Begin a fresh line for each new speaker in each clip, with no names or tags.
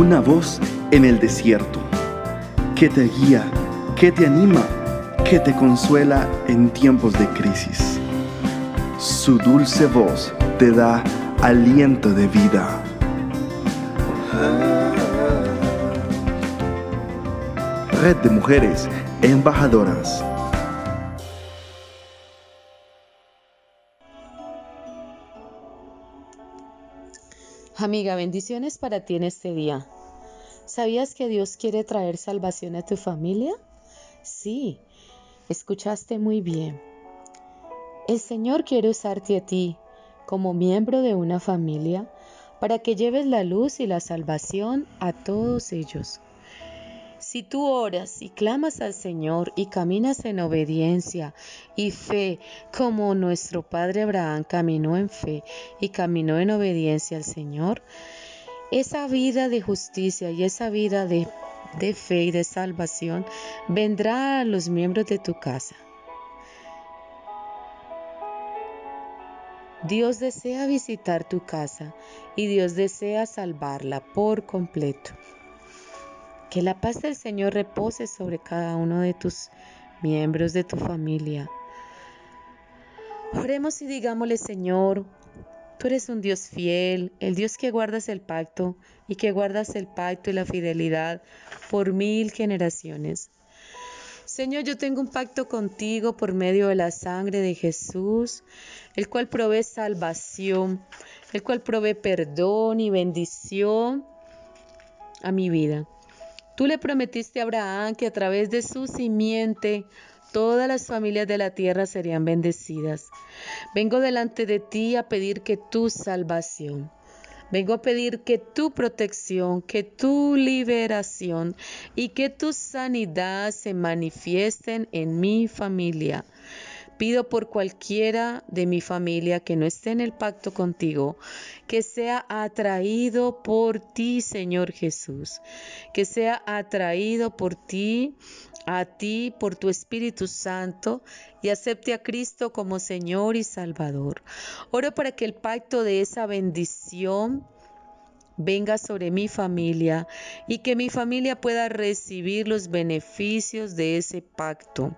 una voz en el desierto, que te guía, que te anima, que te consuela en tiempos de crisis. Su dulce voz te da aliento de vida. Red de Mujeres Embajadoras.
Amiga, bendiciones para ti en este día. ¿Sabías que Dios quiere traer salvación a tu familia? Sí, escuchaste muy bien. El Señor quiere usarte a ti como miembro de una familia para que lleves la luz y la salvación a todos ellos. Si tú oras y clamas al Señor y caminas en obediencia y fe como nuestro Padre Abraham caminó en fe y caminó en obediencia al Señor, esa vida de justicia y esa vida de, fe y de salvación vendrá a los miembros de tu casa. Dios desea visitar tu casa y Dios desea salvarla por completo. Que la paz del Señor repose sobre cada uno de tus miembros de tu familia. Oremos y digámosle, Señor, tú eres un Dios fiel, el Dios que guardas el pacto y que guardas el pacto y la fidelidad por mil generaciones. Señor, yo tengo un pacto contigo por medio de la sangre de Jesús, el cual provee salvación, el cual provee perdón y bendición a mi vida. Tú le prometiste a Abraham que a través de su simiente todas las familias de la tierra serían bendecidas. Vengo delante de ti a pedir que tu salvación, vengo a pedir que tu protección, que tu liberación y que tu sanidad se manifiesten en mi familia. Pido por cualquiera de mi familia que no esté en el pacto contigo, que sea atraído por ti, Señor Jesús, que sea atraído por ti, a ti, por tu Espíritu Santo, y acepte a Cristo como Señor y Salvador. Oro para que el pacto de esa bendición venga sobre mi familia y que mi familia pueda recibir los beneficios de ese pacto.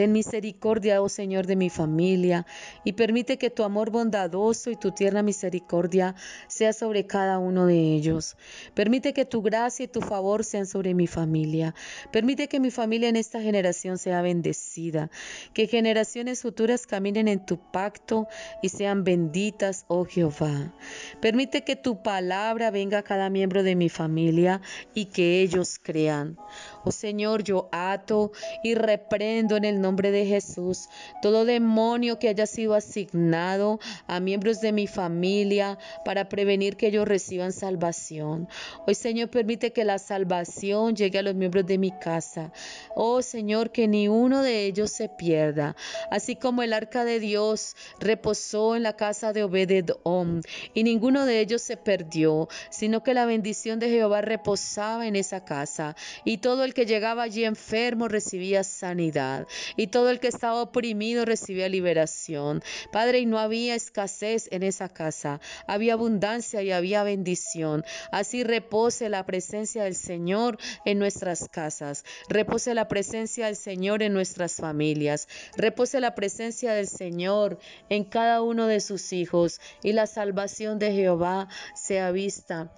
Ten misericordia, oh Señor, de mi familia, y permite que tu amor bondadoso y tu tierna misericordia sea sobre cada uno de ellos. Permite que tu gracia y tu favor sean sobre mi familia. Permite que mi familia en esta generación sea bendecida, que generaciones futuras caminen en tu pacto y sean benditas, oh Jehová. Permite que tu palabra venga a cada miembro de mi familia y que ellos crean. Señor, yo ato y reprendo en el nombre de Jesús todo demonio que haya sido asignado a miembros de mi familia para prevenir que ellos reciban salvación. Hoy, Señor, permite que la salvación llegue a los miembros de mi casa. Oh Señor, que ni uno de ellos se pierda. Así como el arca de Dios reposó en la casa de Obededom y ninguno de ellos se perdió, sino que la bendición de Jehová reposaba en esa casa y todo el el que llegaba allí enfermo recibía sanidad y todo el que estaba oprimido recibía liberación. Padre, y no había escasez en esa casa, había abundancia y había bendición. Así repose la presencia del Señor en nuestras casas, repose la presencia del Señor en nuestras familias, repose la presencia del Señor en cada uno de sus hijos y la salvación de Jehová sea vista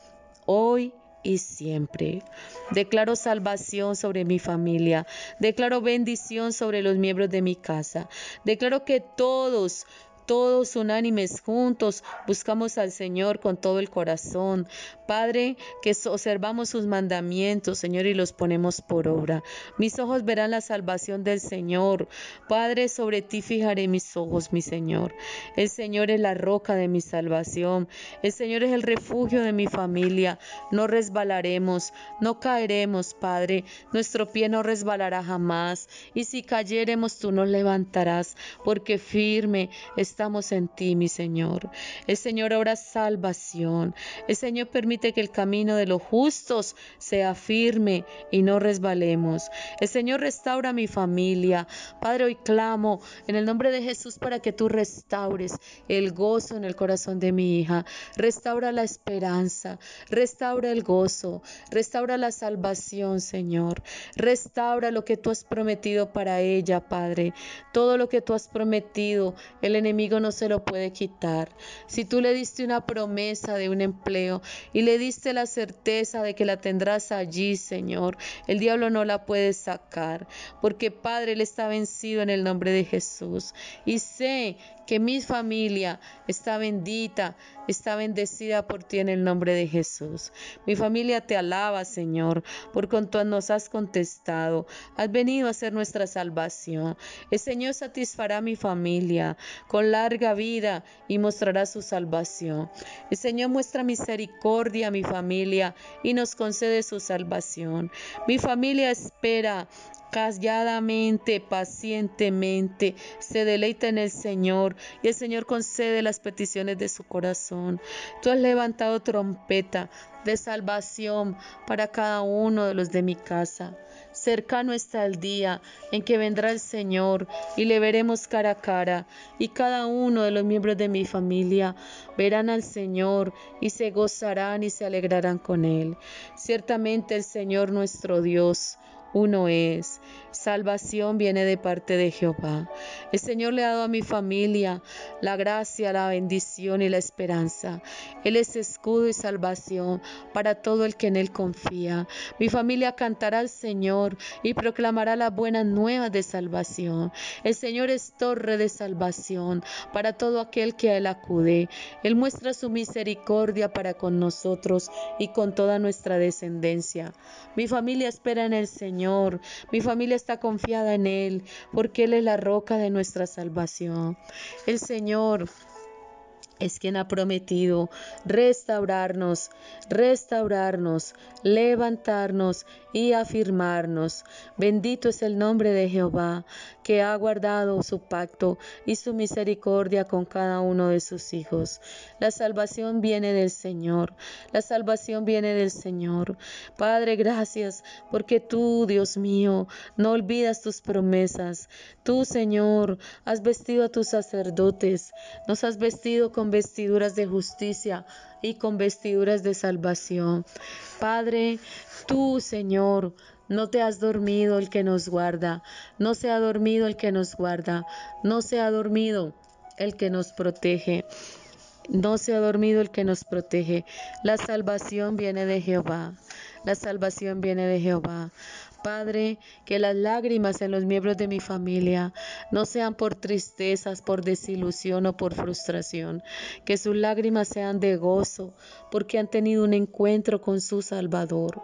hoy y siempre. Declaro salvación sobre mi familia. Declaro bendición sobre los miembros de mi casa. Declaro que todos todos unánimes juntos buscamos al Señor con todo el corazón. Padre, que observamos sus mandamientos, Señor, y los ponemos por obra. Mis ojos verán la salvación del Señor. Padre, sobre ti fijaré mis ojos, mi Señor. El Señor es la roca de mi salvación. El Señor es el refugio de mi familia. No resbalaremos, no caeremos, Padre. Nuestro pie no resbalará jamás. Y si cayéremos, tú nos levantarás, porque firme está en ti, mi Señor. El Señor obra salvación. El Señor permite que el camino de los justos sea firme y no resbalemos. El Señor restaura mi familia. Padre, hoy clamo en el nombre de Jesús para que tú restaures el gozo en el corazón de mi hija. Restaura la esperanza. Restaura el gozo. Restaura la salvación, Señor. Restaura lo que tú has prometido para ella, Padre. Todo lo que tú has prometido, el enemigo no se lo puede quitar. Si tú le diste una promesa de un empleo y le diste la certeza de que la tendrás allí, Señor, el diablo no la puede sacar, porque Padre, Él está vencido en el nombre de Jesús. Y sé que mi familia está bendita, está bendecida por ti en el nombre de Jesús. Mi familia te alaba, Señor, por cuanto nos has contestado. Has venido a ser nuestra salvación. El Señor satisfará mi familia con larga vida y mostrará su salvación. El Señor muestra misericordia a mi familia y nos concede su salvación. Mi familia espera calladamente, pacientemente, se deleita en el Señor y el Señor concede las peticiones de su corazón. Tú has levantado trompeta de salvación para cada uno de los de mi casa. Cercano está el día en que vendrá el Señor y le veremos cara a cara, y cada uno de los miembros de mi familia verán al Señor y se gozarán y se alegrarán con Él. Ciertamente el Señor nuestro Dios uno es. Salvación viene de parte de Jehová. El Señor le ha dado a mi familia la gracia, la bendición y la esperanza. Él es escudo y salvación para todo el que en Él confía. Mi familia cantará al Señor y proclamará la buena nueva de salvación. El Señor es torre de salvación para todo aquel que a Él acude. Él muestra su misericordia para con nosotros y con toda nuestra descendencia. Mi familia espera en el Señor mi familia está confiada en Él, porque Él es la roca de nuestra salvación. El Señor es quien ha prometido restaurarnos, restaurarnos, levantarnos y afirmarnos. Bendito es el nombre de Jehová, que ha guardado su pacto y su misericordia con cada uno de sus hijos. La salvación viene del Señor, la salvación viene del Señor. Padre, gracias porque tú, Dios mío, no olvidas tus promesas. Tú, Señor, has vestido a tus sacerdotes, nos has vestido con vestiduras de justicia y con vestiduras de salvación. Padre, tú, Señor, no te has dormido el que nos guarda, no se ha dormido el que nos guarda, no se ha dormido el que nos protege. No se ha dormido el que nos protege. La salvación viene de Jehová. La salvación viene de Jehová. Padre, que las lágrimas en los miembros de mi familia no sean por tristezas, por desilusión o por frustración, que sus lágrimas sean de gozo, porque han tenido un encuentro con su Salvador.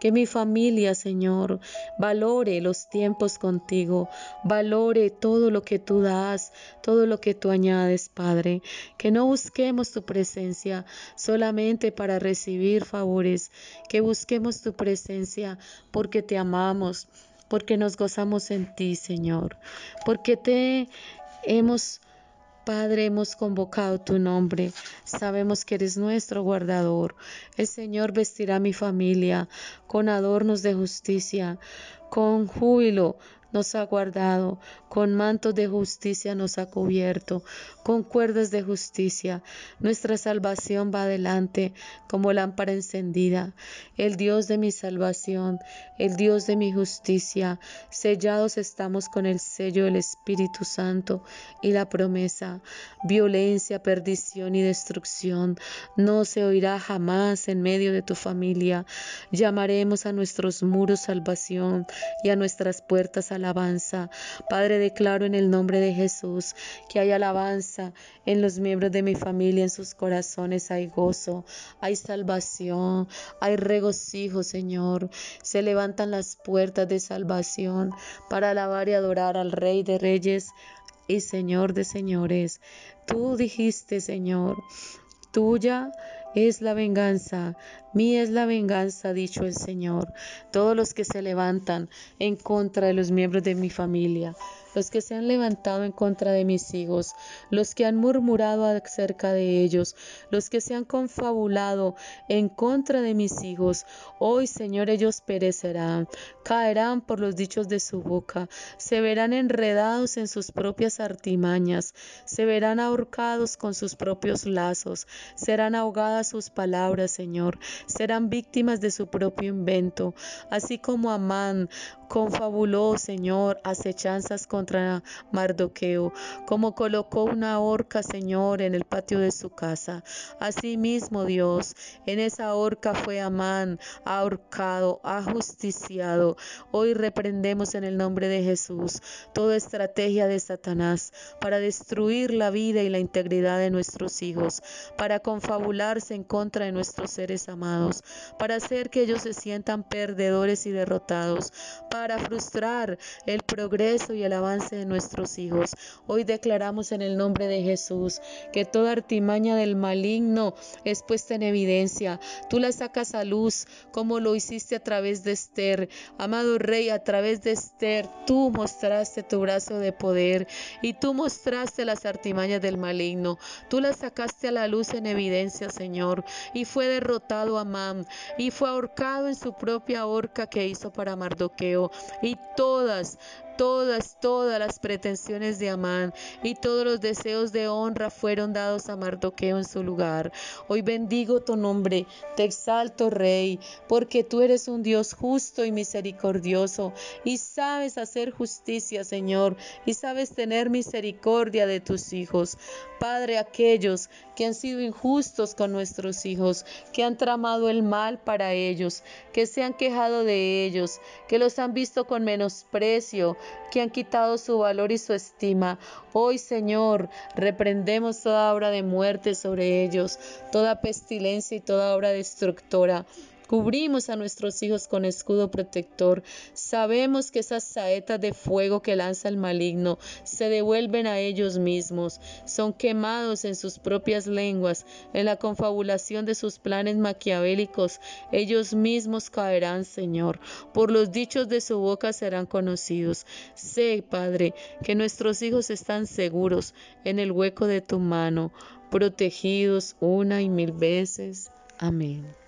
Que mi familia, Señor, valore los tiempos contigo, valore todo lo que tú das, todo lo que tú añades, Padre. Que no busquemos tu presencia solamente para recibir favores, que busquemos tu presencia porque te amamos, porque nos gozamos en ti, Señor, porque te hemos Padre, hemos convocado tu nombre. Sabemos que eres nuestro guardador. El Señor vestirá mi familia con adornos de justicia, con júbilo nos ha guardado, con mantos de justicia nos ha cubierto, con cuerdas de justicia. Nuestra salvación va adelante como lámpara encendida. El Dios de mi salvación, el Dios de mi justicia, sellados estamos con el sello del Espíritu Santo y la promesa. Violencia, perdición y destrucción no se oirá jamás en medio de tu familia. Llamaremos a nuestros muros salvación y a nuestras puertas alabanza. Padre, declaro en el nombre de Jesús que hay alabanza en los miembros de mi familia, en sus corazones hay gozo, hay salvación, hay regocijo, Señor. Se levantan las puertas de salvación para alabar y adorar al Rey de Reyes y Señor de Señores. Tú dijiste, Señor, tuya es la venganza, mía es la venganza, ha dicho el Señor. Todos los que se levantan en contra de los miembros de mi familia, los que se han levantado en contra de mis hijos, los que han murmurado acerca de ellos, los que se han confabulado en contra de mis hijos, hoy Señor ellos perecerán, caerán por los dichos de su boca, se verán enredados en sus propias artimañas, se verán ahorcados con sus propios lazos, serán ahogadas sus palabras, Señor, serán víctimas de su propio invento, así como Amán confabuló, Señor, acechanzas contra Mardoqueo, como colocó una horca, Señor, en el patio de su casa. Asimismo, Dios, en esa horca fue Amán ahorcado, ajusticiado. Hoy reprendemos en el nombre de Jesús toda estrategia de Satanás para destruir la vida y la integridad de nuestros hijos, para confabularse en contra de nuestros seres para hacer que ellos se sientan perdedores y derrotados, para frustrar el progreso y el avance de nuestros hijos. Hoy declaramos en el nombre de Jesús que toda artimaña del maligno es puesta en evidencia. Tú la sacas a luz como lo hiciste a través de Esther. Amado Rey, a través de Esther, tú mostraste tu brazo de poder y tú mostraste las artimañas del maligno. Tú las sacaste a la luz en evidencia, Señor. Y fue derrotado Amán y fue ahorcado en su propia horca que hizo para Mardoqueo y todas, todas, todas las pretensiones de Amán y todos los deseos de honra fueron dados a Mardoqueo en su lugar. Hoy bendigo tu nombre, te exalto, Rey, porque tú eres un Dios justo y misericordioso y sabes hacer justicia, Señor, y sabes tener misericordia de tus hijos. Padre, aquellos que han sido injustos con nuestros hijos, que han tramado el mal para ellos, que se han quejado de ellos, que los han visto con menosprecio, que han quitado su valor y su estima. Hoy, Señor, reprendemos toda obra de muerte sobre ellos, toda pestilencia y toda obra destructora. Cubrimos a nuestros hijos con escudo protector. Sabemos que esas saetas de fuego que lanza el maligno se devuelven a ellos mismos. Son quemados en sus propias lenguas, en la confabulación de sus planes maquiavélicos. Ellos mismos caerán, Señor. Por los dichos de su boca serán conocidos. Sé, Padre, que nuestros hijos están seguros en el hueco de tu mano, protegidos una y mil veces. Amén.